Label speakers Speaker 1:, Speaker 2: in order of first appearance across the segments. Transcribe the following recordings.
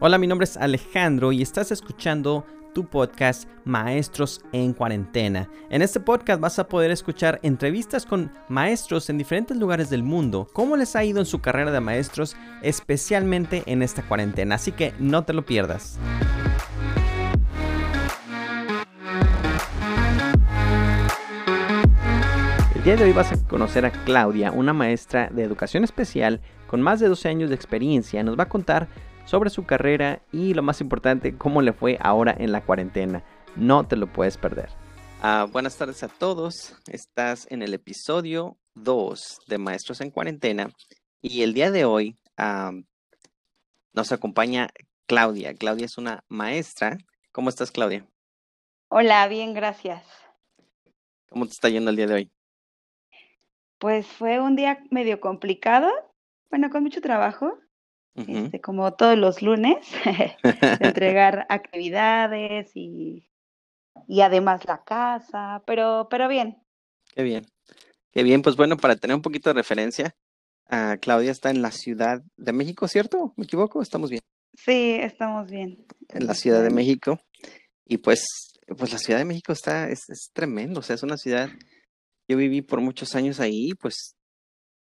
Speaker 1: Hola, mi nombre es Alejandro y estás escuchando tu podcast Maestros en Cuarentena. En este podcast vas a poder escuchar entrevistas con maestros en diferentes lugares del mundo, cómo les ha ido en su carrera de maestros, especialmente en esta cuarentena. Así que no te lo pierdas. El día de hoy vas a conocer a Claudia, una maestra de educación especial con más de 12 años de experiencia. Nos va a contar sobre su carrera y lo más importante, cómo le fue ahora en la cuarentena. No te lo puedes perder. Ah, buenas tardes a todos. Estás en el episodio 2 de Maestros en Cuarentena y el día de hoy nos acompaña Claudia. Claudia es una maestra. ¿Cómo estás, Claudia?
Speaker 2: Hola, bien, gracias.
Speaker 1: ¿Cómo te está yendo el día de hoy?
Speaker 2: Pues fue un día medio complicado, bueno, con mucho trabajo, este, como todos los lunes, entregar actividades y, y además la casa, pero, pero bien.
Speaker 1: Qué bien, qué bien. Pues bueno, para tener un poquito de referencia, uh, Claudia está en la Ciudad de México, ¿cierto? ¿Me equivoco? ¿Estamos bien?
Speaker 2: Sí, estamos bien.
Speaker 1: En la Ciudad de México. Y pues, pues la Ciudad de México está, es, es tremendo, o sea, es una ciudad, yo viví por muchos años ahí, pues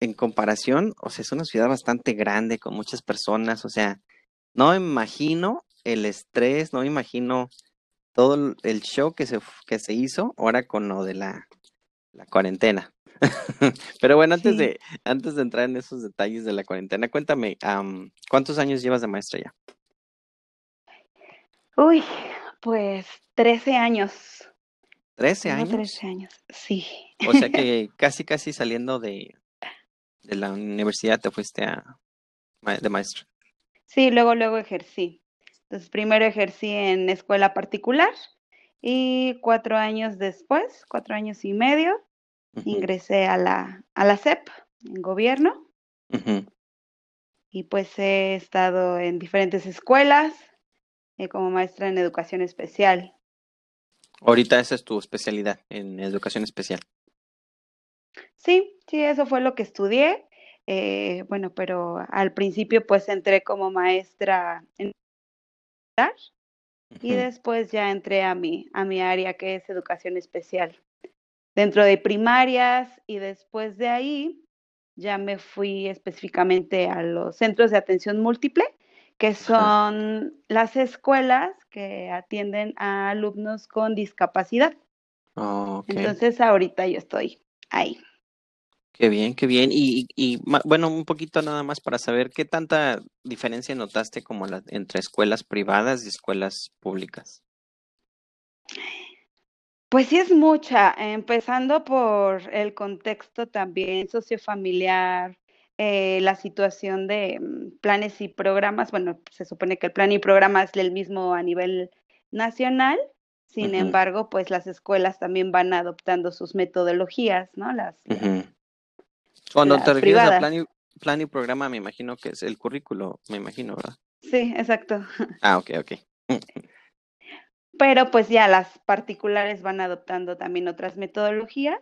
Speaker 1: en comparación, o sea, es una ciudad bastante grande con muchas personas, o sea, no imagino el estrés, no me imagino todo el show que se, que se hizo ahora con lo de la, la cuarentena. Pero bueno, antes, de, antes de entrar en esos detalles de la cuarentena, cuéntame, ¿cuántos años llevas de maestra ya?
Speaker 2: Uy, pues 13 años.
Speaker 1: ¿13 años?
Speaker 2: 13 años, sí.
Speaker 1: O sea que casi, casi saliendo de, de la universidad te fuiste a, de maestro.
Speaker 2: Sí, luego, luego ejercí. Entonces, primero ejercí en escuela particular y cuatro años después, cuatro años y medio, ingresé a la, a la CEP, en gobierno. Y pues he estado en diferentes escuelas eh, como maestra en educación especial.
Speaker 1: Ahorita esa es tu especialidad en educación especial.
Speaker 2: Sí, sí, eso fue lo que estudié. Eh, bueno, pero al principio pues entré como maestra en y después ya entré a mi, a mi área que es educación especial dentro de primarias y después de ahí ya me fui específicamente a los centros de atención múltiple, que son las escuelas que atienden a alumnos con discapacidad. Entonces ahorita yo estoy ahí.
Speaker 1: Qué bien, qué bien. Y, y, bueno, un poquito nada más para saber qué tanta diferencia notaste como la, entre escuelas privadas y escuelas públicas.
Speaker 2: Pues sí es mucha, empezando por el contexto también sociofamiliar, eh, la situación de mm, planes y programas. Bueno, se supone que el plan y programa es el mismo a nivel nacional, sin embargo, pues las escuelas también van adoptando sus metodologías, ¿no? Las,
Speaker 1: cuando te refieres a plan y, plan y programa, me imagino que es el currículo, me imagino, ¿verdad?
Speaker 2: Sí, exacto.
Speaker 1: Ah, ok, ok.
Speaker 2: Pero pues ya las particulares van adoptando también otras metodologías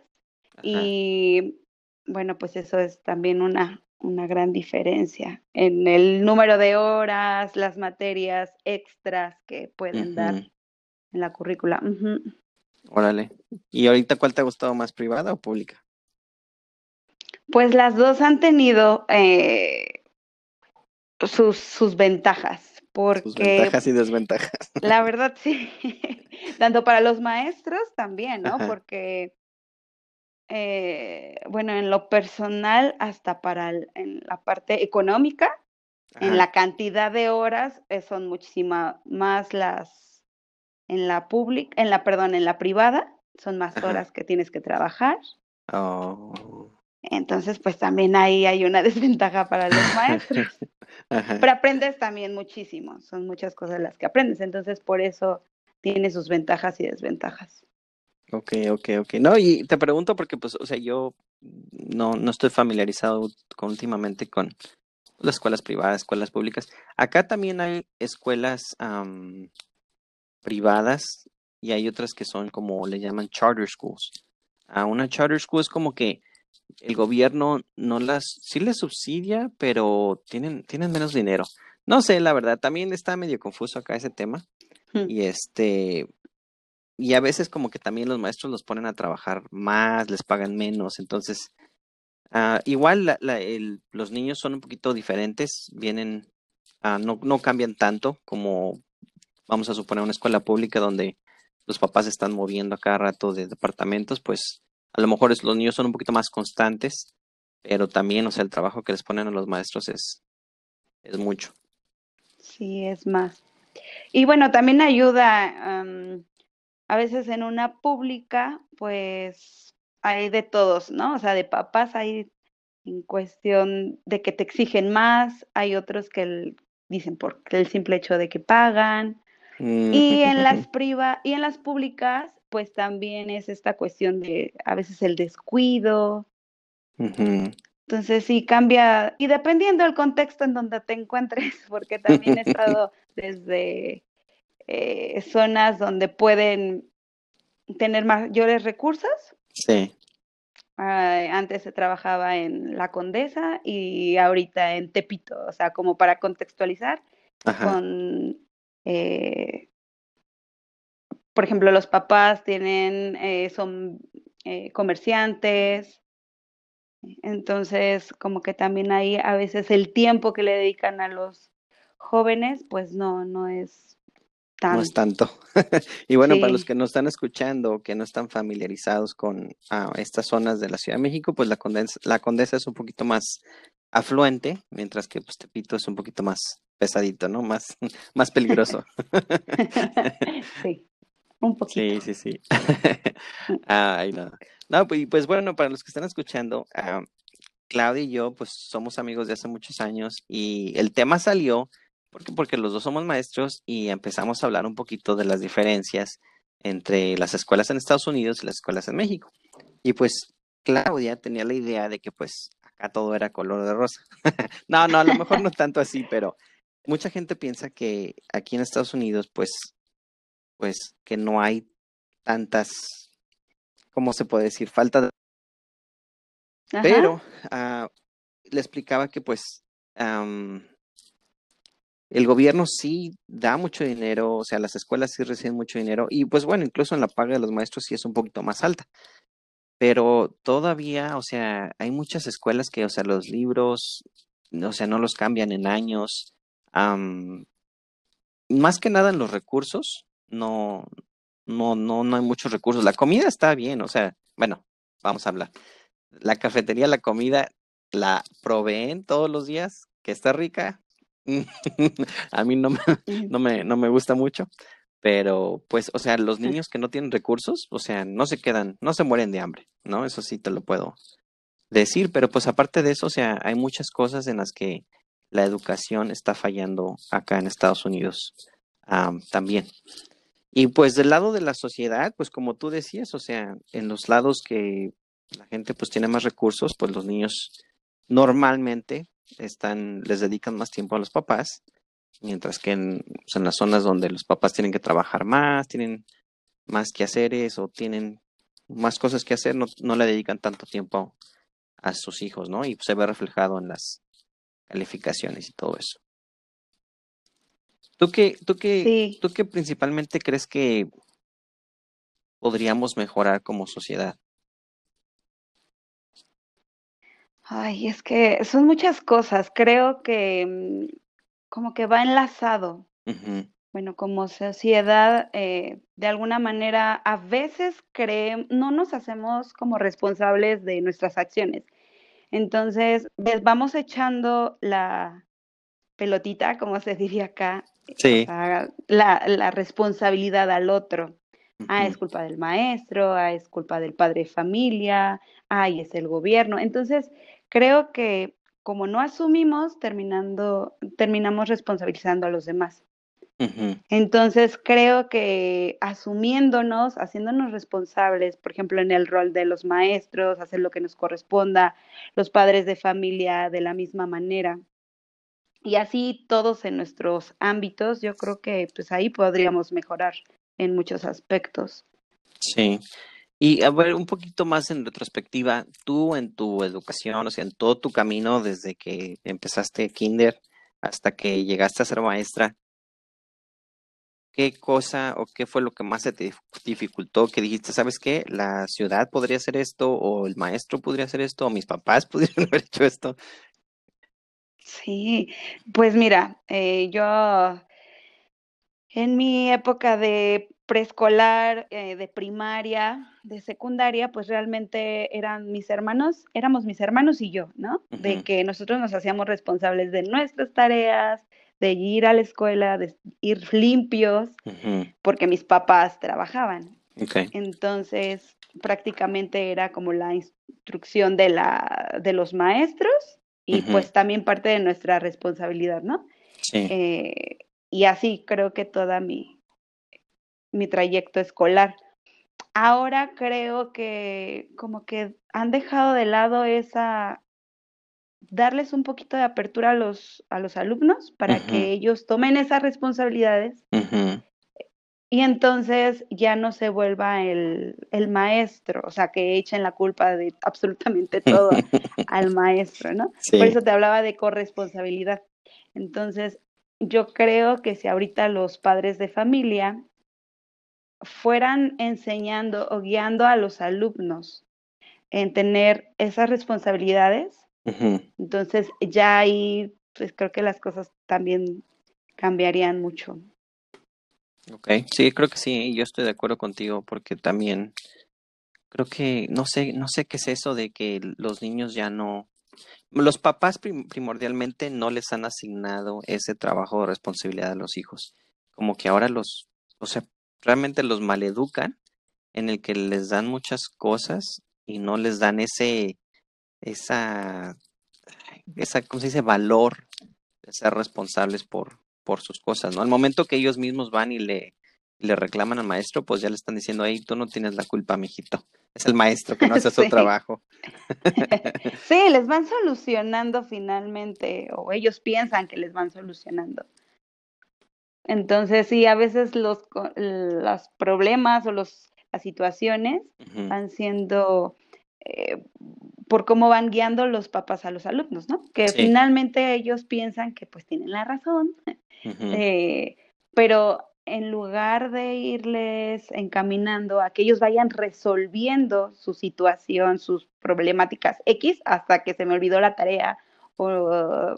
Speaker 2: y bueno, pues eso es también una, una gran diferencia en el número de horas, las materias extras que pueden dar en la currícula.
Speaker 1: Órale. ¿Y ahorita cuál te ha gustado más, privada o pública?
Speaker 2: Pues las dos han tenido eh, sus, sus ventajas. Porque, sus
Speaker 1: ventajas y desventajas.
Speaker 2: La verdad, sí. Tanto para los maestros también, ¿no? Porque, eh, bueno, en lo personal, hasta para en la parte económica, en la cantidad de horas, eh, son muchísimas más las en la pública, en la, perdón, en la privada, son más horas que tienes que trabajar.
Speaker 1: Oh.
Speaker 2: Entonces, pues también ahí hay una desventaja para los maestros. Pero aprendes también muchísimo, son muchas cosas las que aprendes, entonces por eso tiene sus ventajas y desventajas.
Speaker 1: Ok, ok, ok. No, y te pregunto porque, pues, o sea, yo no, no estoy familiarizado últimamente con las escuelas privadas, escuelas públicas. Acá también hay escuelas privadas y hay otras que son como le llaman charter schools. A una charter school es como que el gobierno no las, sí les subsidia, pero tienen, tienen menos dinero. No sé, la verdad, también está medio confuso acá ese tema.
Speaker 2: Hmm.
Speaker 1: Y este, y a veces como que también los maestros los ponen a trabajar más, les pagan menos, entonces, ah, igual la, la, el, los niños son un poquito diferentes, vienen, ah, no, no cambian tanto como, vamos a suponer, una escuela pública donde los papás están moviendo a cada rato de departamentos, pues a lo mejor es, los niños son un poquito más constantes, pero también, o sea, el trabajo que les ponen a los maestros es, es mucho.
Speaker 2: Sí, es más. Y bueno, también ayuda, um, a veces en una pública, pues hay de todos, ¿no? O sea, de papás hay en cuestión de que te exigen más, hay otros que el, dicen por el simple hecho de que pagan.
Speaker 1: Mm.
Speaker 2: Y en las priva y en las públicas, pues también es esta cuestión de a veces el descuido. Entonces sí cambia, y dependiendo del contexto en donde te encuentres, porque también he estado desde eh, zonas donde pueden tener mayores recursos.
Speaker 1: Sí,
Speaker 2: Ah, antes se trabajaba en La Condesa y ahorita en Tepito, o sea, como para contextualizar,
Speaker 1: ajá,
Speaker 2: con, eh, por ejemplo, los papás tienen, eh, son eh, comerciantes, entonces como que también ahí a veces el tiempo que le dedican a los jóvenes, pues no, no es
Speaker 1: no es
Speaker 2: tanto.
Speaker 1: tanto. Y bueno, para los que no están escuchando o que no están familiarizados con ah, estas zonas de la Ciudad de México, pues la Condesa, la Condesa es un poquito más afluente, mientras que pues Tepito es un poquito más pesadito, ¿no? Más, más peligroso.
Speaker 2: sí, un poquito.
Speaker 1: Sí, sí, sí. Ay, no. No, pues, pues bueno, para los que están escuchando, ah, Claudia y yo, pues somos amigos de hace muchos años y el tema salió porque, porque los dos somos maestros y empezamos a hablar un poquito de las diferencias entre las escuelas en Estados Unidos y las escuelas en México. Y pues Claudia tenía la idea de que pues acá todo era color de rosa. No, no, a lo mejor no tanto así, pero mucha gente piensa que aquí en Estados Unidos pues, pues que no hay tantas, ¿cómo se puede decir? Falta de...
Speaker 2: Ajá.
Speaker 1: Pero ah, le explicaba que pues el gobierno sí da mucho dinero, o sea, las escuelas sí reciben mucho dinero y pues bueno, incluso en la paga de los maestros sí es un poquito más alta, pero todavía, o sea, hay muchas escuelas que, o sea, los libros, o sea, no los cambian en años, más que nada en los recursos, no, no, no, no hay muchos recursos. La comida está bien, o sea, bueno, vamos a hablar. La cafetería, la comida, la proveen todos los días, que está rica. A mí no me, no me, no me gusta mucho, pero pues, o sea, los niños que no tienen recursos, o sea, no se quedan, no se mueren de hambre, ¿no? Eso sí te lo puedo decir, pero pues aparte de eso, o sea, hay muchas cosas en las que la educación está fallando acá en Estados Unidos am, también. Y pues del lado de la sociedad, pues como tú decías, o sea, en los lados que la gente pues tiene más recursos, pues los niños normalmente están, les dedican más tiempo a los papás, mientras que en, pues, las zonas donde los papás tienen que trabajar más, tienen más quehaceres o tienen más cosas que hacer, no, no le dedican tanto tiempo a sus hijos, ¿no? Y se ve reflejado en las calificaciones y todo eso. ¿Tú qué, tú qué,
Speaker 2: Sí,
Speaker 1: tú qué principalmente crees que podríamos mejorar como sociedad?
Speaker 2: ay, es que son muchas cosas. Creo que mm, como que va enlazado. Bueno, como sociedad, eh, de alguna manera, a veces creemos, no nos hacemos como responsables de nuestras acciones. Entonces, ves, vamos echando la pelotita, como se diría acá, o
Speaker 1: Sí.
Speaker 2: sea, la, la responsabilidad al otro. Ah, es culpa del maestro, ah, es culpa del padre de familia, ay, es el gobierno. Entonces, creo que como no asumimos, terminando, terminamos responsabilizando a los demás. Entonces, creo que asumiéndonos, haciéndonos responsables, por ejemplo, en el rol de los maestros, hacer lo que nos corresponda, los padres de familia de la misma manera, y así todos en nuestros ámbitos, yo creo que pues ahí podríamos mejorar en muchos aspectos.
Speaker 1: Sí. Y a ver, un poquito más en retrospectiva, tú en tu educación, o sea, en todo tu camino desde que empezaste kinder hasta que llegaste a ser maestra, ¿qué cosa o qué fue lo que más se te dificultó? Que dijiste, ¿sabes qué? La ciudad podría hacer esto, o el maestro podría hacer esto, o mis papás pudieran haber hecho esto.
Speaker 2: Sí, pues mira, eh, yo en mi época de preescolar, eh, de primaria, de secundaria, pues realmente eran mis hermanos, éramos mis hermanos y yo, ¿no? De que nosotros nos hacíamos responsables de nuestras tareas, de ir a la escuela, de ir limpios, porque mis papás trabajaban. Entonces, prácticamente era como la instrucción de, la, de los maestros y pues también parte de nuestra responsabilidad, ¿no? Sí. Eh, y así creo que toda mi, mi trayecto escolar. Ahora creo que como que han dejado de lado esa darles un poquito de apertura a los, a los alumnos para que ellos tomen esas responsabilidades y entonces ya no se vuelva el, el, maestro, o sea, que echen la culpa de absolutamente todo al maestro, ¿no? Por eso te hablaba de corresponsabilidad. Entonces, yo creo que si ahorita los padres de familia fueran enseñando o guiando a los alumnos en tener esas responsabilidades, entonces ya ahí pues creo que las cosas también cambiarían mucho.
Speaker 1: Ok, sí, creo que sí, yo estoy de acuerdo contigo porque también creo que no sé, no sé qué es eso de que los niños ya no, los papás primordialmente no les han asignado ese trabajo de responsabilidad a los hijos. Como que ahora los, o sea, realmente los maleducan en el que les dan muchas cosas y no les dan ese, esa, esa, ¿cómo se dice? Valor de ser responsables por, por sus cosas, ¿no? Al momento que ellos mismos van y le, le reclaman al maestro, pues ya le están diciendo, ahí tú no tienes la culpa, mijito. Es el maestro que no hace su trabajo.
Speaker 2: sí, les van solucionando finalmente, o ellos piensan que les van solucionando. Entonces, sí, a veces los, los problemas o los, las situaciones van siendo eh, por cómo van guiando los papás a los alumnos, ¿no? Que finalmente ellos piensan que pues tienen la razón, eh, pero en lugar de irles encaminando a que ellos vayan resolviendo su situación, sus problemáticas X, hasta que se me olvidó la tarea o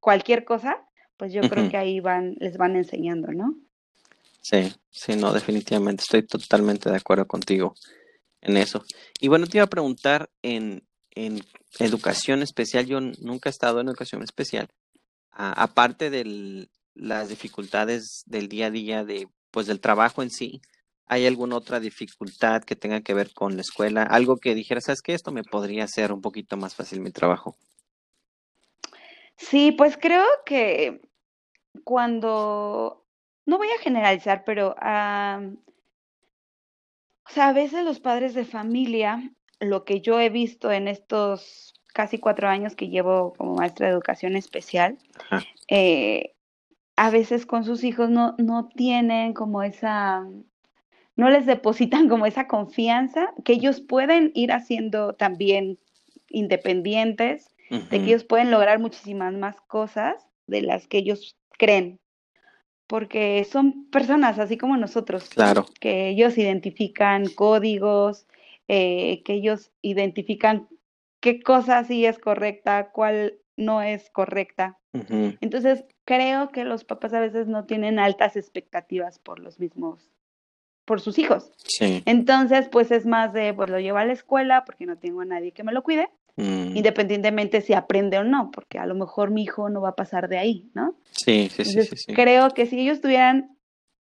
Speaker 2: cualquier cosa, pues yo creo que ahí van, les van enseñando, ¿no?
Speaker 1: Sí, sí, no, definitivamente estoy totalmente de acuerdo contigo en eso. Y bueno, te iba a preguntar en, en educación especial, yo nunca he estado en educación especial, aparte de las dificultades del día a día de, pues, del trabajo en sí, ¿hay alguna otra dificultad que tenga que ver con la escuela? Algo que dijeras, ¿sabes qué? Esto me podría hacer un poquito más fácil mi trabajo.
Speaker 2: Sí, pues creo que cuando, no voy a generalizar, pero o sea, a veces los padres de familia, lo que yo he visto en estos casi cuatro años que llevo como maestra de educación especial, eh, a veces con sus hijos no, no tienen como esa, no les depositan como esa confianza que ellos pueden ir haciendo también independientes, de que ellos pueden lograr muchísimas más cosas de las que ellos creen, porque son personas así como nosotros,
Speaker 1: claro.
Speaker 2: que ellos identifican códigos, eh, que ellos identifican qué cosa sí es correcta, cuál no es correcta. Entonces, creo que los papás a veces no tienen altas expectativas por los mismos, por sus hijos.
Speaker 1: Sí.
Speaker 2: Entonces, pues es más de, pues lo llevo a la escuela porque no tengo a nadie que me lo cuide, mm. independientemente si aprende o no, porque a lo mejor mi hijo no va a pasar de ahí, ¿no?
Speaker 1: Sí, sí, sí, sí,
Speaker 2: Creo que si ellos tuvieran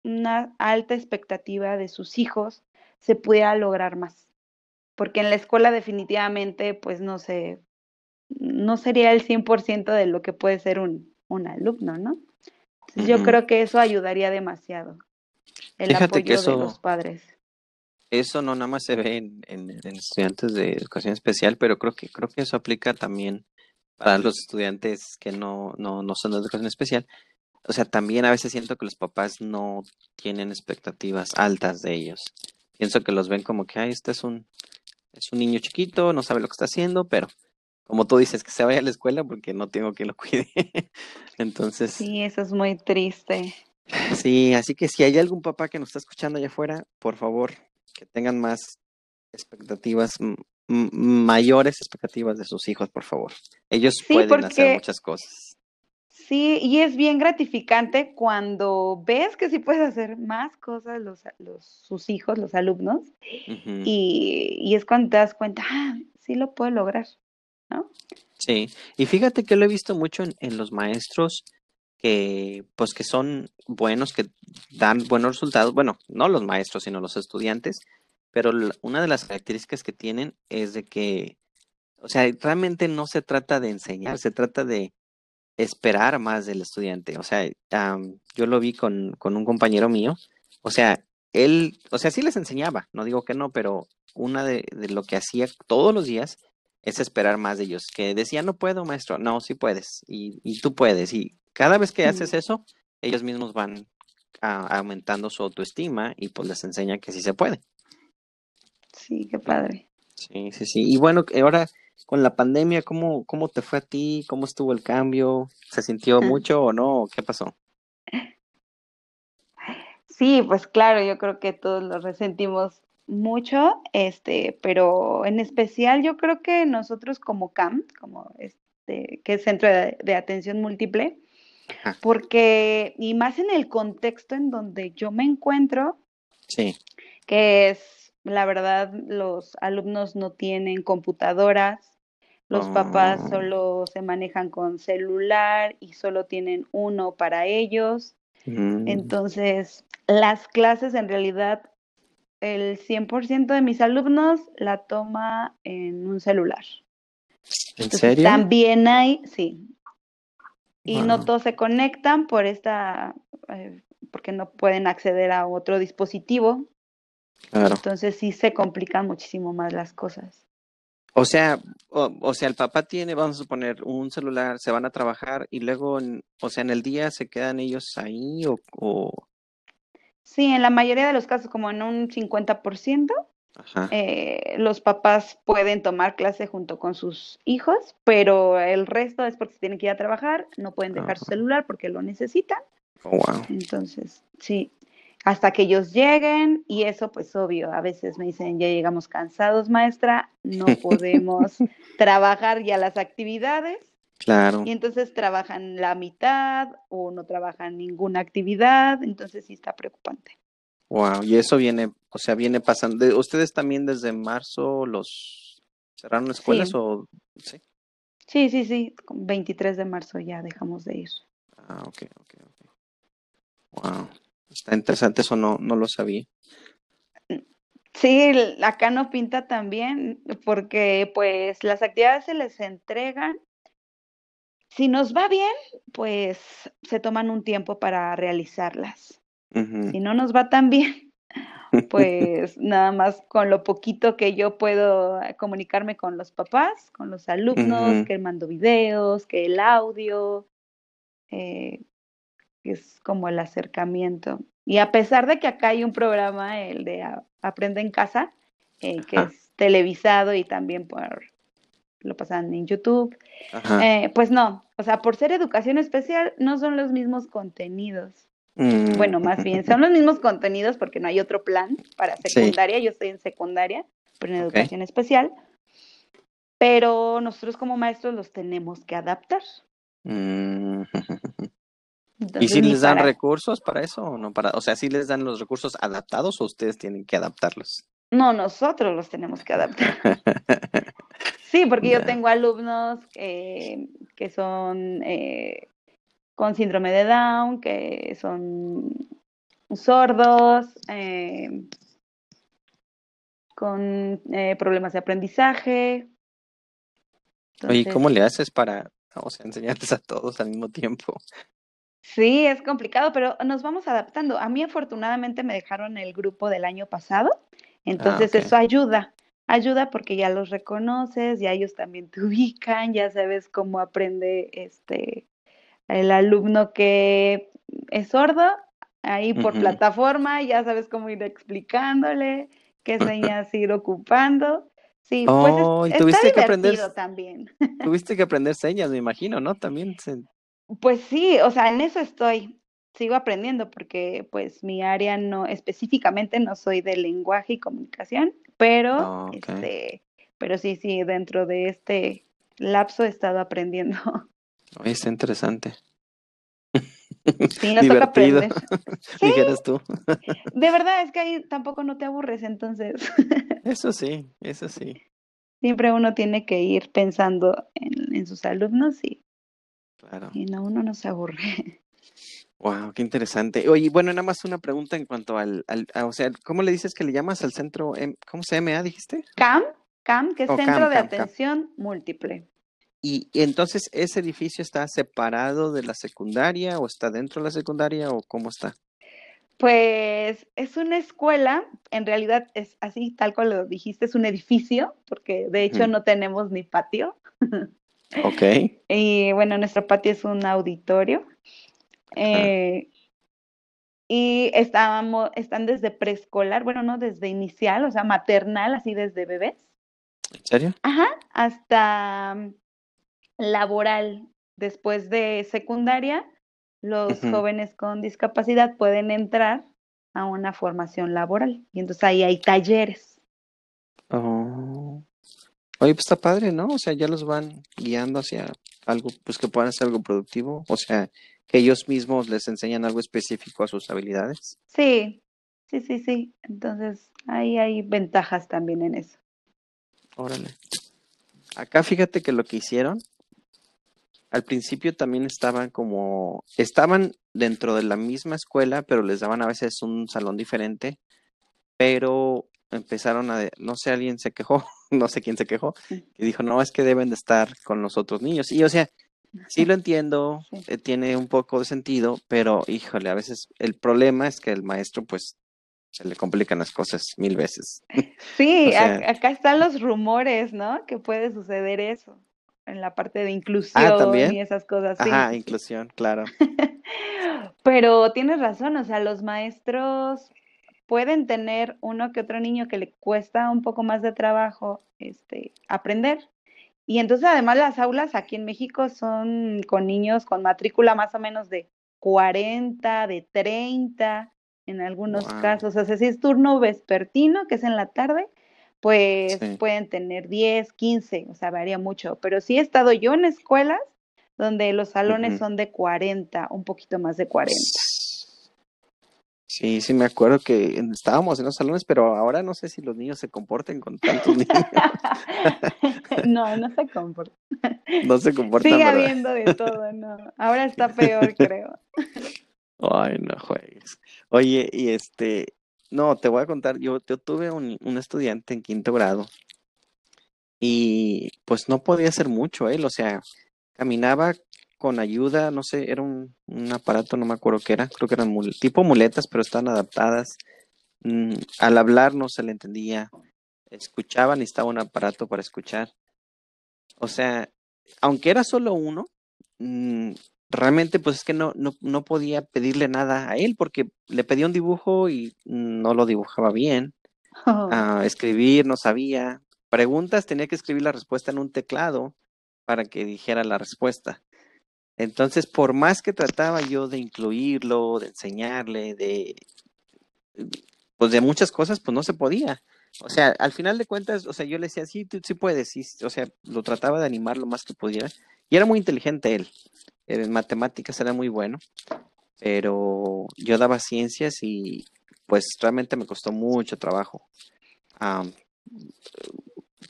Speaker 2: una alta expectativa de sus hijos, se pudiera lograr más. Porque en la escuela definitivamente, pues no sé, no sería el 100% de lo que puede ser un, un alumno, ¿no? Yo creo que eso ayudaría demasiado. El apoyo de los padres.
Speaker 1: Eso no nada más se ve en, en, estudiantes de educación especial, pero creo que creo que eso aplica también para los estudiantes que no, no, no son de educación especial. O sea, también a veces siento que los papás no tienen expectativas altas de ellos. Pienso que los ven como que, ay, este es un, es un niño chiquito, no sabe lo que está haciendo, pero como tú dices, que se vaya a la escuela porque no tengo que lo cuide. Entonces.
Speaker 2: Sí, eso es muy triste.
Speaker 1: Sí, así que si hay algún papá que nos está escuchando allá afuera, por favor, que tengan más expectativas, mayores expectativas de sus hijos, por favor. Ellos pueden hacer muchas cosas.
Speaker 2: Sí, y es bien gratificante cuando ves que sí puedes hacer más cosas los, los sus hijos, los alumnos, y, y, es cuando te das cuenta, ah, sí lo puedo lograr, ¿no?
Speaker 1: Sí, y fíjate que lo he visto mucho en, en los maestros pues que son buenos, que dan buenos resultados, bueno, no los maestros, sino los estudiantes, pero una de las características que tienen es de que, o sea, realmente no se trata de enseñar, se trata de esperar más del estudiante. O sea, yo lo vi con, con un compañero mío, o sea, él, o sea, sí les enseñaba, no digo que no, pero una de, de lo que hacía todos los días es esperar más de ellos, que decía, no puedo, maestro, no, sí puedes, y, y tú puedes, y cada vez que haces eso, ellos mismos van aumentando su autoestima y pues les enseña que sí se puede.
Speaker 2: Sí, qué padre.
Speaker 1: Sí, sí, sí. Y bueno, ahora con la pandemia, ¿cómo, cómo te fue a ti? ¿Cómo estuvo el cambio? ¿Se sintió mucho o no? ¿Qué pasó?
Speaker 2: Sí, pues claro, yo creo que todos lo resentimos mucho, este, pero en especial yo creo que nosotros como CAM, como este, que es Centro de Atención Múltiple, porque, y más en el contexto en donde yo me encuentro,
Speaker 1: sí.
Speaker 2: que es, la verdad, los alumnos no tienen computadoras, los papás oh. solo se manejan con celular y solo tienen uno para ellos. Mm. Entonces, las clases en realidad, el 100% de mis alumnos la toma en un celular.
Speaker 1: ¿En serio?
Speaker 2: También hay, sí, y no todos se conectan por esta, eh, porque no pueden acceder a otro dispositivo. Claro. Entonces sí se complican muchísimo más las cosas.
Speaker 1: O sea, o, sea, el papá tiene, vamos a suponer, un celular, se van a trabajar y luego, o sea, en el día se quedan ellos ahí o, o...
Speaker 2: Sí, en la mayoría de los casos, como en un 50%, eh, los papás pueden tomar clase junto con sus hijos, pero el resto es porque tienen que ir a trabajar, no pueden dejar su celular porque lo necesitan.
Speaker 1: Oh,
Speaker 2: Entonces, sí, hasta que ellos lleguen y eso pues obvio, a veces me dicen, ya llegamos cansados, maestra, no podemos trabajar ya las actividades.
Speaker 1: Claro.
Speaker 2: Y entonces trabajan la mitad o no trabajan ninguna actividad, entonces sí está preocupante.
Speaker 1: Wow, y eso viene, o sea, viene pasando. ¿Ustedes también desde marzo los cerraron escuelas o sí?
Speaker 2: Sí, sí, sí, 23 de marzo ya dejamos de ir.
Speaker 1: Ah, ok, ok, ok. Wow, está interesante, eso no, no lo sabía.
Speaker 2: Sí, acá no pinta también, porque pues las actividades se les entregan. Si nos va bien, pues se toman un tiempo para realizarlas. Si no nos va tan bien, pues nada más con lo poquito que yo puedo comunicarme con los papás, con los alumnos, que mando videos, que el audio, eh, es como el acercamiento. Y a pesar de que acá hay un programa, el de Aprende en Casa, eh, que es televisado y también por lo pasan en YouTube, pues no, o sea, por ser educación especial, no son los mismos contenidos. Mm. Bueno, más bien, son los mismos contenidos porque no hay otro plan para secundaria. Yo estoy en secundaria, pero en educación especial. Pero nosotros como maestros los tenemos que adaptar.
Speaker 1: Mm. ¿Y si les dan recursos para eso o no? Para, o sea, si les dan los recursos adaptados o ustedes tienen que adaptarlos?
Speaker 2: No, nosotros los tenemos que adaptar. sí, porque yo tengo alumnos que son eh, con síndrome de Down, que son sordos, eh, con eh, problemas de aprendizaje.
Speaker 1: Oye, ¿cómo le haces para o enseñarles a todos al mismo tiempo?
Speaker 2: Sí, es complicado, pero nos vamos adaptando. A mí afortunadamente me dejaron el grupo del año pasado, entonces ah, eso ayuda, ayuda porque ya los reconoces, ya ellos también te ubican, ya sabes cómo aprende este el alumno que es sordo, ahí por plataforma, ya sabes cómo ir explicándole, qué señas ir ocupando. Sí, pues
Speaker 1: Oh, y
Speaker 2: es-
Speaker 1: tuviste
Speaker 2: está
Speaker 1: que aprender-
Speaker 2: también.
Speaker 1: Tuviste que aprender señas, me imagino, ¿no? También. se-
Speaker 2: Pues sí, o sea, en eso estoy. Sigo aprendiendo porque pues mi área no, específicamente no soy de lenguaje y comunicación, pero
Speaker 1: Ah,
Speaker 2: este, pero sí, sí, dentro de este lapso he estado aprendiendo.
Speaker 1: Oye, está interesante.
Speaker 2: Sí, nos toca aprender. Sí,
Speaker 1: dijeras tú.
Speaker 2: de verdad es que ahí tampoco no te aburres, entonces
Speaker 1: Eso sí, eso sí.
Speaker 2: siempre uno tiene que ir pensando en, en sus alumnos y,
Speaker 1: Claro.
Speaker 2: y no, uno no se aburre.
Speaker 1: Wow, qué interesante. Oye, bueno, nada más una pregunta en cuanto al, al a- o sea, ¿cómo le dices que le llamas al centro? ¿Cómo se llama, dijiste?
Speaker 2: CAM, CAM, que es
Speaker 1: Oh,
Speaker 2: Centro
Speaker 1: CAM,
Speaker 2: de
Speaker 1: CAM, CAM.
Speaker 2: Atención Múltiple.
Speaker 1: Y, y entonces, ¿ese edificio está separado de la secundaria o está dentro de la secundaria o cómo está?
Speaker 2: Pues es una escuela, en realidad es así, tal cual lo dijiste, es un edificio, porque de hecho no tenemos ni patio.
Speaker 1: Ok.
Speaker 2: Y bueno, nuestro patio es un auditorio. Eh, y estábamos, están desde preescolar, bueno, no desde inicial, o sea, maternal, así desde bebés,
Speaker 1: ¿En serio?
Speaker 2: ajá, hasta mm, laboral. Después de secundaria, los jóvenes con discapacidad pueden entrar a una formación laboral. Y entonces ahí hay talleres.
Speaker 1: Oh. Oye, pues está padre, ¿no? O sea, ya los van guiando hacia algo, pues que puedan hacer algo productivo. O sea, que ellos mismos les enseñan algo específico a sus habilidades.
Speaker 2: Sí, sí, sí, sí. Entonces ahí hay ventajas también en eso.
Speaker 1: Órale. Acá fíjate que lo que hicieron, al principio también estaban como, estaban dentro de la misma escuela, pero les daban a veces un salón diferente, pero empezaron a, no sé, alguien se quejó, no sé quién se quejó, que dijo, no, es que deben de estar con los otros niños. Y o sea, sí lo entiendo,
Speaker 2: Sí.
Speaker 1: eh, tiene un poco de sentido, pero híjole, a veces el problema es que el maestro pues se le complican las cosas mil veces.
Speaker 2: Sí,
Speaker 1: O sea-
Speaker 2: ac- acá están los rumores, ¿no? Que puede suceder eso en la parte de inclusión
Speaker 1: ¿también?
Speaker 2: y esas cosas. Sí,
Speaker 1: Ajá, inclusión, claro.
Speaker 2: Pero tienes razón, o sea, los maestros pueden tener uno que otro niño que le cuesta un poco más de trabajo este, aprender. Y entonces además las aulas aquí en México son con niños con matrícula más o menos de 40, de 30 en algunos casos. O sea, si es turno vespertino, que es en la tarde, pues
Speaker 1: Sí.
Speaker 2: pueden tener 10, 15, o sea, varía mucho. Pero sí he estado yo en escuelas donde los salones son de 40, un poquito más de 40.
Speaker 1: Sí, sí, me acuerdo que estábamos en los salones, pero ahora no sé si los niños se comporten con tantos niños.
Speaker 2: no, no se comporta.
Speaker 1: No se comportan,
Speaker 2: Sigue
Speaker 1: ¿verdad?
Speaker 2: habiendo de todo, no. Ahora está peor, creo.
Speaker 1: Ay, no juegues. Oye, y este, no, te voy a contar, yo, yo tuve un, un estudiante en quinto grado y pues no podía hacer mucho él, o sea, caminaba con ayuda, no sé, era un, un aparato, no me acuerdo qué era, creo que eran mul- tipo muletas, pero estaban adaptadas. Mm, al hablar no se le entendía, escuchaba, necesitaba un aparato para escuchar. O sea, aunque era solo uno, mm, realmente pues es que no, no, no podía pedirle nada a él porque le pedía un dibujo y no lo dibujaba bien. Ah, escribir no sabía. Preguntas tenía que escribir la respuesta en un teclado para que dijera la respuesta. Entonces, por más que trataba yo de incluirlo, de enseñarle, de pues de muchas cosas, pues no se podía. O sea, al final de cuentas, o sea, yo le decía, sí, tú sí puedes, sí, o sea, lo trataba de animar lo más que pudiera. Y era muy inteligente él. En matemáticas era muy bueno, pero yo daba ciencias y pues realmente me costó mucho trabajo.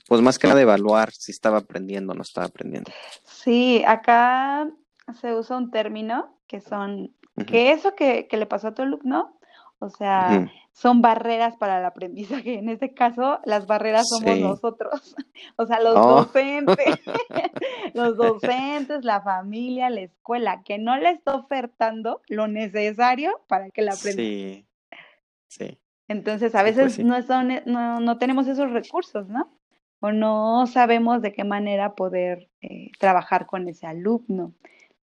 Speaker 1: Pues más que nada evaluar si estaba aprendiendo o no estaba aprendiendo.
Speaker 2: Sí, acá se usa un término que son, que eso que, que le pasó a tu alumno, o sea, son barreras para el aprendizaje. En este caso, las barreras somos
Speaker 1: Sí.
Speaker 2: nosotros, o sea, los
Speaker 1: Oh.
Speaker 2: docentes, los docentes, la familia, la escuela, que no le está ofertando lo necesario para que la aprenda.
Speaker 1: Sí, sí.
Speaker 2: Entonces, a
Speaker 1: Sí, pues
Speaker 2: veces
Speaker 1: sí.
Speaker 2: no, son, no, no tenemos esos recursos, ¿no? O no sabemos de qué manera poder eh, trabajar con ese alumno.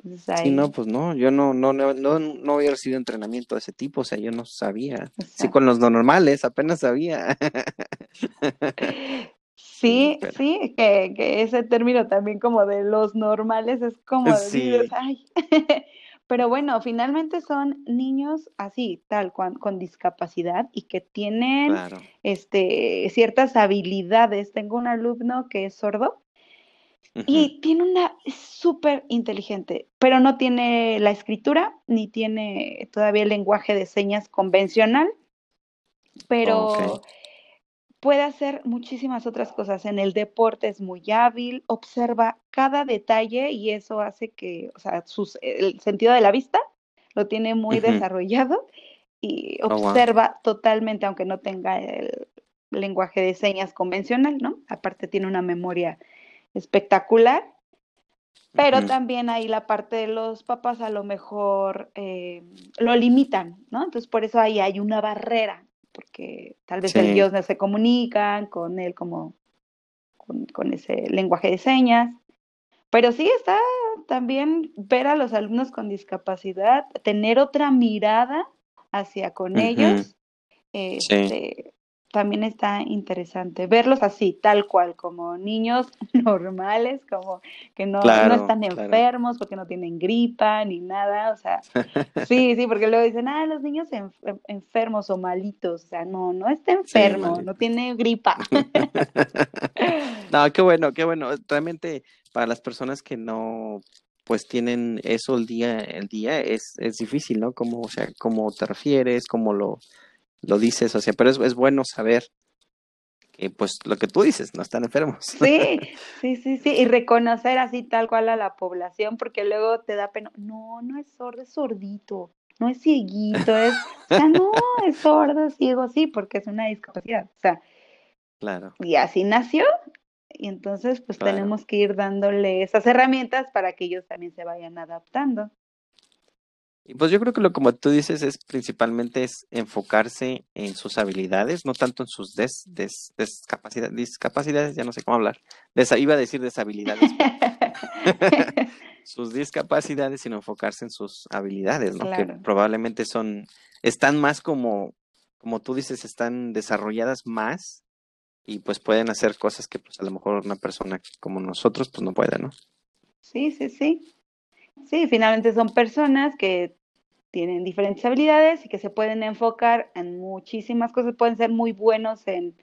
Speaker 2: Entonces,
Speaker 1: Sí,
Speaker 2: ahí,
Speaker 1: no, pues no, yo no, no, no, no, no había recibido entrenamiento de ese tipo, o sea, yo no sabía. Sí,
Speaker 2: exacto.
Speaker 1: con los normales, apenas sabía.
Speaker 2: Sí, sí, que, que, ese término también como de los normales es como
Speaker 1: sí.
Speaker 2: ay. Pero bueno, finalmente son niños así, tal, con, con discapacidad y que tienen este, ciertas habilidades. Tengo un alumno que es sordo y tiene una súper inteligente, pero no tiene la escritura ni tiene todavía el lenguaje de señas convencional, pero puede hacer muchísimas otras cosas. En el deporte es muy hábil, observa cada detalle y eso hace que, o sea, el sentido de la vista lo tiene muy desarrollado y oh, observa totalmente, aunque no tenga el lenguaje de señas convencional, ¿no? Aparte tiene una memoria espectacular, pero también ahí la parte de los papás a lo mejor eh, lo limitan, ¿no? Entonces por eso ahí hay una barrera porque tal vez ellos no se comunican con él como con, ese lenguaje de señas. Pero sí está también ver a los alumnos con discapacidad, tener otra mirada hacia con ellos, este, también está interesante verlos así, tal cual, como niños normales, como que no, no están enfermos porque no tienen gripa ni nada, o sea, sí, sí, porque luego dicen, ah, los niños enfermos o malitos, o sea, no, no está enfermo, no tiene gripa.
Speaker 1: no, qué bueno, qué bueno, realmente para las personas que no pues tienen eso el día el día es, es difícil, ¿no? Como, o sea, cómo te refieres, cómo lo lo dices, o sea, pero es, es bueno saber que pues lo que tú dices, no están enfermos.
Speaker 2: Sí, sí, sí, sí, y reconocer así tal cual a la población, porque luego te da pena, no, no es sordo, es sordito, no es cieguito, es, o sea, no, es sordo, ciego, sí, porque es una discapacidad, o sea,
Speaker 1: claro.
Speaker 2: Y así nació, y entonces pues tenemos que ir dándole esas herramientas para que ellos también se vayan adaptando.
Speaker 1: Y pues yo creo que lo como tú dices es principalmente es enfocarse en sus habilidades, no tanto en sus des, des, discapacidades, ya no sé cómo hablar. iba a decir deshabilidades. sus discapacidades, sino enfocarse en sus habilidades, ¿no? Que probablemente son, están más como, como tú dices, están desarrolladas más y pues pueden hacer cosas que pues a lo mejor una persona como nosotros pues no puede, ¿no?
Speaker 2: Sí, sí, sí. Sí, finalmente son personas que tienen diferentes habilidades y que se pueden enfocar en muchísimas cosas, pueden ser muy buenos en,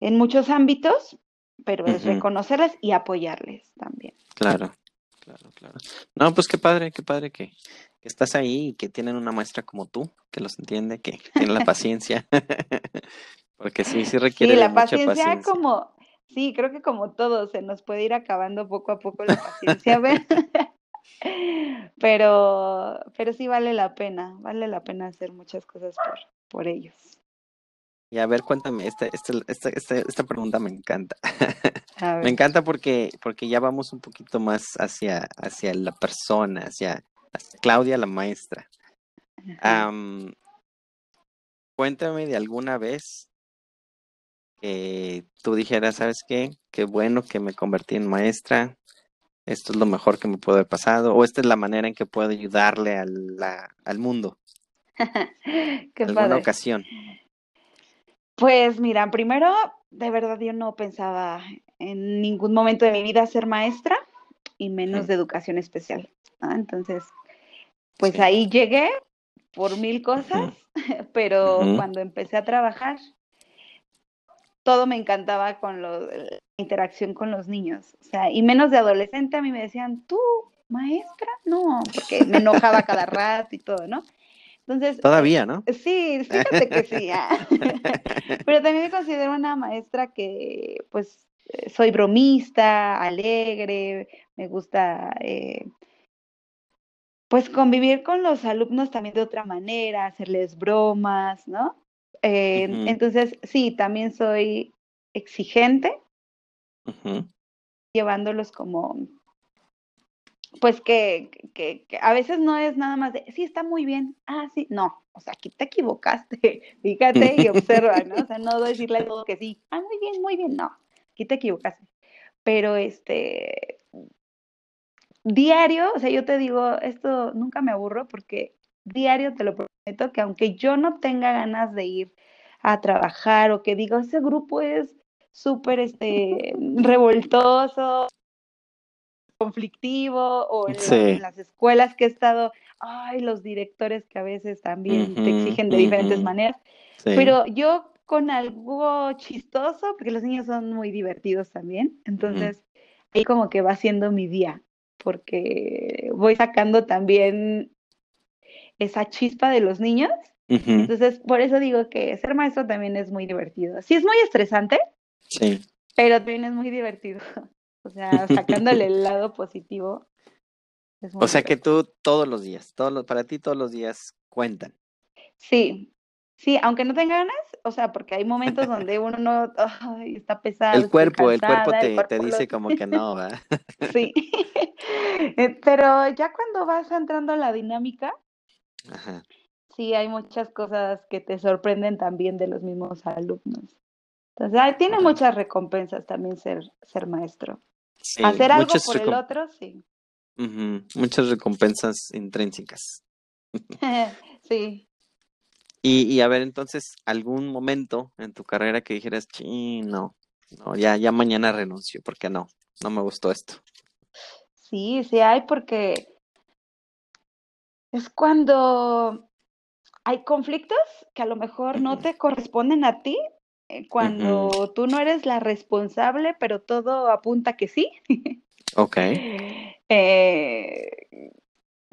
Speaker 2: en muchos ámbitos, pero es reconocerlas y apoyarles también.
Speaker 1: Claro, claro, claro. No, pues qué padre, qué padre que, que estás ahí y que tienen una maestra como tú, que los entiende, que tiene la paciencia. Porque sí, sí requiere. Sí, la paciencia,
Speaker 2: como, sí, creo que como todo, se nos puede ir acabando poco a poco la paciencia. pero, pero sí vale la pena, vale la pena hacer muchas cosas por, por ellos.
Speaker 1: Y a ver, cuéntame, esta, esta, esta, esta, pregunta me encanta. me encanta porque, porque ya vamos un poquito más hacia, hacia la persona, hacia, Claudia la maestra. cuéntame de alguna vez que tú dijeras, ¿sabes qué? Qué bueno que me convertí en maestra, esto es lo mejor que me puede haber pasado, o esta es la manera en que puedo ayudarle al, al mundo.
Speaker 2: Qué
Speaker 1: alguna ocasión.
Speaker 2: Pues mira, primero, de verdad yo no pensaba en ningún momento de mi vida ser maestra y menos de educación especial. Entonces, pues ahí llegué por mil cosas, pero cuando empecé a trabajar todo me encantaba con lo, la interacción con los niños. O sea, y menos de adolescente a mí me decían, ¿tú, maestra? No, porque me enojaba cada rato y todo, ¿no? Entonces.
Speaker 1: Todavía, ¿no?
Speaker 2: Sí, fíjate que sí. Ah. Pero también me considero una maestra que, pues, soy bromista, alegre, me gusta. Eh, pues convivir con los alumnos también de otra manera, hacerles bromas, ¿no? Eh, entonces, sí, también soy exigente, llevándolos como, pues que, que, a veces no es nada más de, sí, está muy bien, ah, sí, no, o sea, aquí te equivocaste, fíjate y observa, ¿no? O sea, no decirle todo que sí, ah, muy bien, muy bien, no, aquí te equivocaste. Pero este, diario, o sea, yo te digo, esto nunca me aburro porque diario te lo prometo que aunque yo no tenga ganas de ir a trabajar o que diga, ese grupo es súper este, revoltoso, conflictivo, o en, las escuelas que he estado, ay, los directores que a veces también te exigen de diferentes maneras. Pero yo con algo chistoso, porque los niños son muy divertidos también, entonces ahí como que va siendo mi día, porque voy sacando también esa chispa de los niños. Entonces, por eso digo que ser maestro también es muy divertido. Sí, es muy estresante,
Speaker 1: sí.
Speaker 2: pero también es muy divertido. O sea, sacándole el lado positivo.
Speaker 1: o sea que tú todos los días, todos para ti todos los días cuentan.
Speaker 2: Sí, sí, aunque no tenga ganas, o sea, porque hay momentos donde uno no está pesado.
Speaker 1: El cuerpo, el cuerpo te, te dice como que no, ¿verdad?
Speaker 2: Sí, eh, pero ya cuando vas entrando a la dinámica, sí hay muchas cosas que te sorprenden también de los mismos alumnos. Entonces, tiene muchas recompensas también ser, ser maestro. Hacer algo por el otro, sí.
Speaker 1: Muchas recompensas intrínsecas.
Speaker 2: sí.
Speaker 1: Y, y, a ver, entonces, algún momento en tu carrera que dijeras, no, no, ya, ya mañana renuncio, porque no, no me gustó esto.
Speaker 2: Sí, sí hay, porque es cuando hay conflictos que a lo mejor no te corresponden a ti, eh, cuando tú no eres la responsable, pero todo apunta que sí.
Speaker 1: Ok.
Speaker 2: Eh,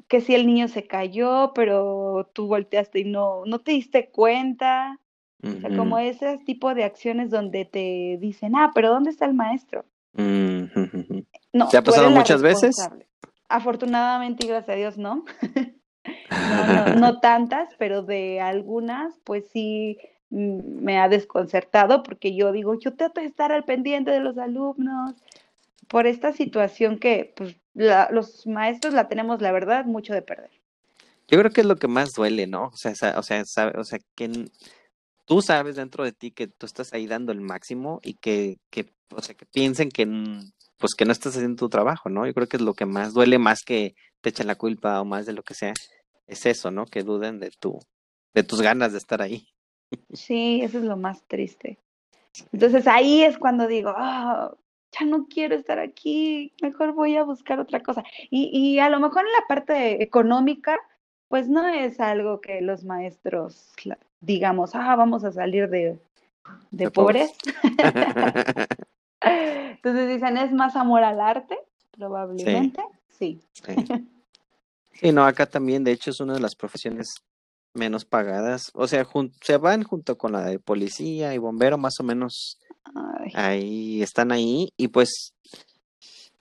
Speaker 2: que si el niño se cayó, pero tú volteaste y no, no te diste cuenta. O sea, como ese tipo de acciones donde te dicen, ah, pero ¿dónde está el maestro?
Speaker 1: No, ¿Te ha pasado muchas veces?
Speaker 2: Afortunadamente y gracias a Dios no. no, no tantas, pero de algunas, pues sí Mm, me ha desconcertado porque yo digo, yo trato de estar al pendiente de los alumnos por esta situación que pues, los maestros la tenemos, la verdad, mucho de perder.
Speaker 1: Yo creo que es lo que más duele, ¿no? O sea, o sea, o sea que tú sabes dentro de ti que tú estás ahí dando el máximo y que, que, o sea, que piensen que, pues, que no estás haciendo tu trabajo, ¿no? Yo creo que es lo que más duele, más que te echen la culpa o más de lo que sea, es eso, ¿no? Que duden de tu, de tus ganas de estar ahí.
Speaker 2: Sí, eso es lo más triste. Entonces ahí es cuando digo, ah, ya no quiero estar aquí, mejor voy a buscar otra cosa. Y, y a lo mejor en la parte económica, pues no es algo que los maestros digamos, ah, vamos a salir de, de, pobres. Entonces dicen, es más amor al arte, probablemente, sí.
Speaker 1: Sí. sí. No, acá también, de hecho, es una de las profesiones menos pagadas. O sea, se van junto con la de policía y bombero, más o menos. Ahí están ahí. Y pues,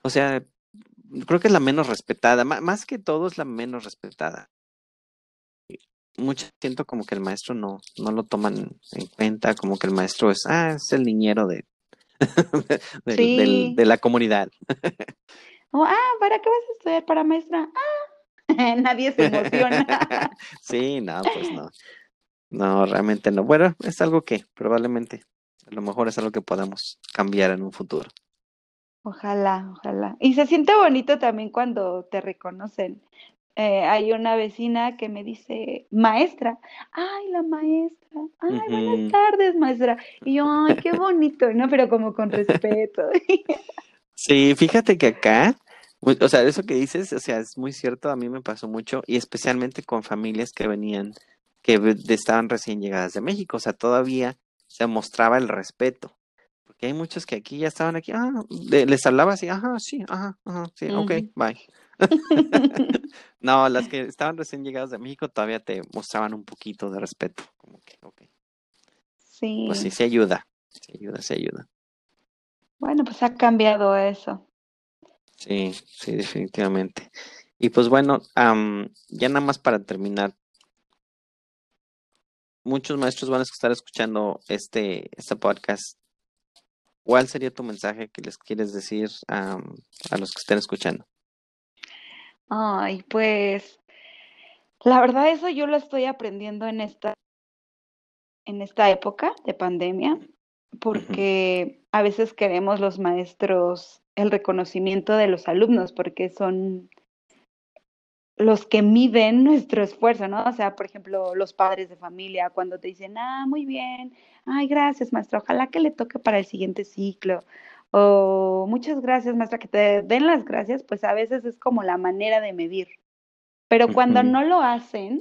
Speaker 1: o sea, creo que es la menos respetada. más que todo es la menos respetada. Mucho siento como que el maestro no, no lo toman en cuenta, como que el maestro es, ah, es el niñero de, de, la comunidad.
Speaker 2: ah, ¿para qué vas a estudiar para maestra? Ah, Nadie se emociona.
Speaker 1: sí, no, pues no. No, realmente no. Bueno, es algo que probablemente, a lo mejor es algo que podamos cambiar en un futuro.
Speaker 2: Ojalá, ojalá. Y se siente bonito también cuando te reconocen. Eh, hay una vecina que me dice, maestra, ay, la maestra, ay, buenas tardes, maestra. Y yo, ay, qué bonito, ¿no? Pero como con respeto.
Speaker 1: sí, fíjate que acá o sea, eso que dices, o sea, es muy cierto, a mí me pasó mucho y especialmente con familias que venían, que estaban recién llegadas de México, o sea, todavía se mostraba el respeto, porque hay muchos que aquí ya estaban aquí, ah, les hablaba así, ajá, sí, ajá, ajá, sí, ok, bye. no, las que estaban recién llegadas de México todavía te mostraban un poquito de respeto, como que, ok.
Speaker 2: Sí.
Speaker 1: Pues sí, se ayuda, se ayuda, se ayuda.
Speaker 2: Bueno, pues ha cambiado eso.
Speaker 1: Sí, sí, definitivamente. Y pues bueno, ya nada más para terminar, muchos maestros van a estar escuchando este, este podcast. ¿Cuál sería tu mensaje que les quieres decir a los que estén escuchando?
Speaker 2: Ay, pues la verdad eso yo lo estoy aprendiendo en esta en esta época de pandemia, porque a veces queremos los maestros el reconocimiento de los alumnos, porque son los que miden nuestro esfuerzo, ¿no? O sea, por ejemplo, los padres de familia, cuando te dicen, ah, muy bien, ay, gracias, maestra, ojalá que le toque para el siguiente ciclo. O muchas gracias, maestra, que te den las gracias, pues a veces es como la manera de medir. Pero cuando no lo hacen,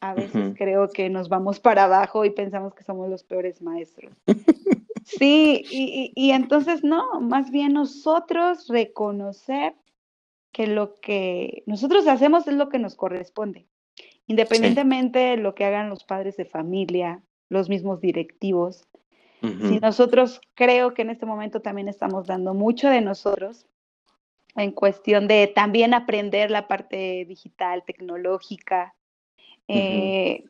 Speaker 2: a veces creo que nos vamos para abajo y pensamos que somos los peores maestros. Sí, y, y, entonces no, más bien nosotros reconocer que lo que nosotros hacemos es lo que nos corresponde, independientemente de lo que hagan los padres de familia, los mismos directivos. Si nosotros creo que en este momento también estamos dando mucho de nosotros en cuestión de también aprender la parte digital, tecnológica, eh,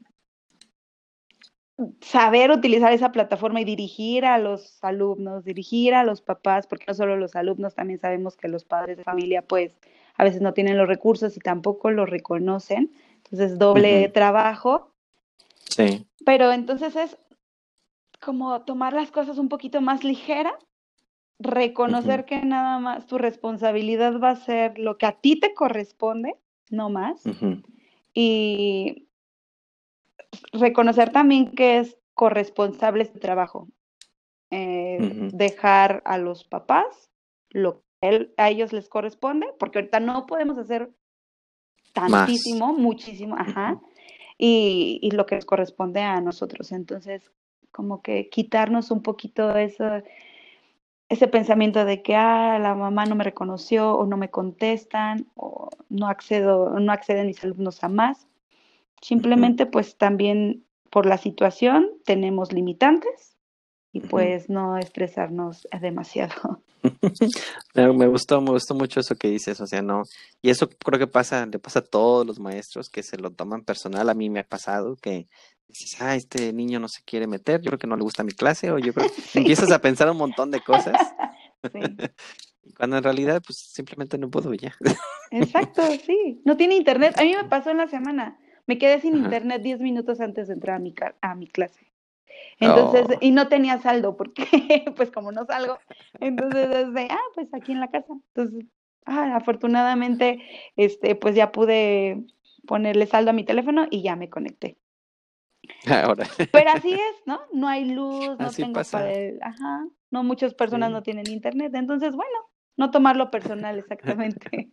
Speaker 2: saber utilizar esa plataforma y dirigir a los alumnos, dirigir a los papás, porque no solo los alumnos, también sabemos que los padres de familia pues a veces no tienen los recursos y tampoco los reconocen, entonces doble trabajo.
Speaker 1: Sí.
Speaker 2: Pero entonces es como tomar las cosas un poquito más ligera, reconocer que nada más tu responsabilidad va a ser lo que a ti te corresponde, no más. Y reconocer también que es corresponsable este trabajo. Eh, dejar a los papás lo que a ellos les corresponde, porque ahorita no podemos hacer tantísimo, muchísimo, ajá, y, y, lo que les corresponde a nosotros. Entonces, como que quitarnos un poquito eso, ese pensamiento de que ah, la mamá no me reconoció o no me contestan o no accedo, no acceden mis alumnos a más. Simplemente pues también por la situación tenemos limitantes y pues no estresarnos demasiado.
Speaker 1: me gustó, me gustó mucho eso que dices, o sea, no, y eso creo que pasa, le pasa a todos los maestros que se lo toman personal, a mí me ha pasado que dices, ah, este niño no se quiere meter, yo creo que no le gusta mi clase, o yo creo que empiezas a pensar un montón de cosas. Cuando en realidad, pues simplemente no puedo ya.
Speaker 2: Exacto, sí. No tiene internet. A mí me pasó en la semana. Me quedé sin internet 10 minutos antes de entrar a mi, a mi clase. Entonces, oh. y no tenía saldo porque, pues como no salgo, entonces desde, ah, pues aquí en la casa. Entonces, ah, afortunadamente, este, pues ya pude ponerle saldo a mi teléfono y ya me conecté.
Speaker 1: Ahora.
Speaker 2: Pero así es, ¿no? No hay luz, no tengo para el, ajá, no muchas personas no tienen internet, entonces, bueno, no tomarlo personal exactamente.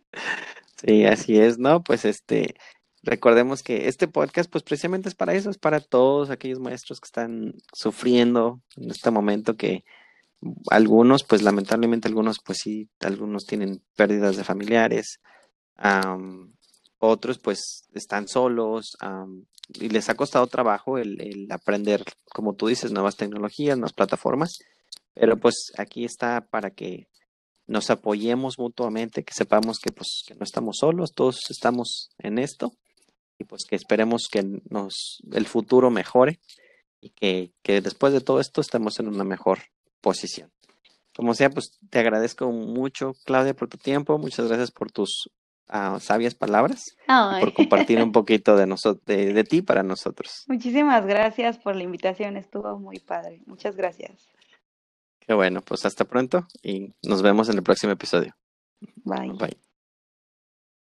Speaker 1: Sí, así es, ¿no? Pues este, Recordemos que este podcast, pues precisamente es para eso, es para todos aquellos maestros que están sufriendo en este momento, que algunos, pues lamentablemente algunos, pues sí, algunos tienen pérdidas de familiares, otros pues están solos y les ha costado trabajo el, el, aprender, como tú dices, nuevas tecnologías, nuevas plataformas, pero pues aquí está para que nos apoyemos mutuamente, que sepamos que pues que no estamos solos, todos estamos en esto y pues que esperemos que nos el futuro mejore y que, que después de todo esto estemos en una mejor posición. Como sea, pues te agradezco mucho, Claudia, por tu tiempo. Muchas gracias por tus uh, sabias palabras por compartir un poquito de, de, de, ti para nosotros.
Speaker 2: Muchísimas gracias por la invitación. Estuvo muy padre. Muchas gracias.
Speaker 1: Qué bueno, pues hasta pronto y nos vemos en el próximo episodio.
Speaker 2: Bye.
Speaker 1: Bye.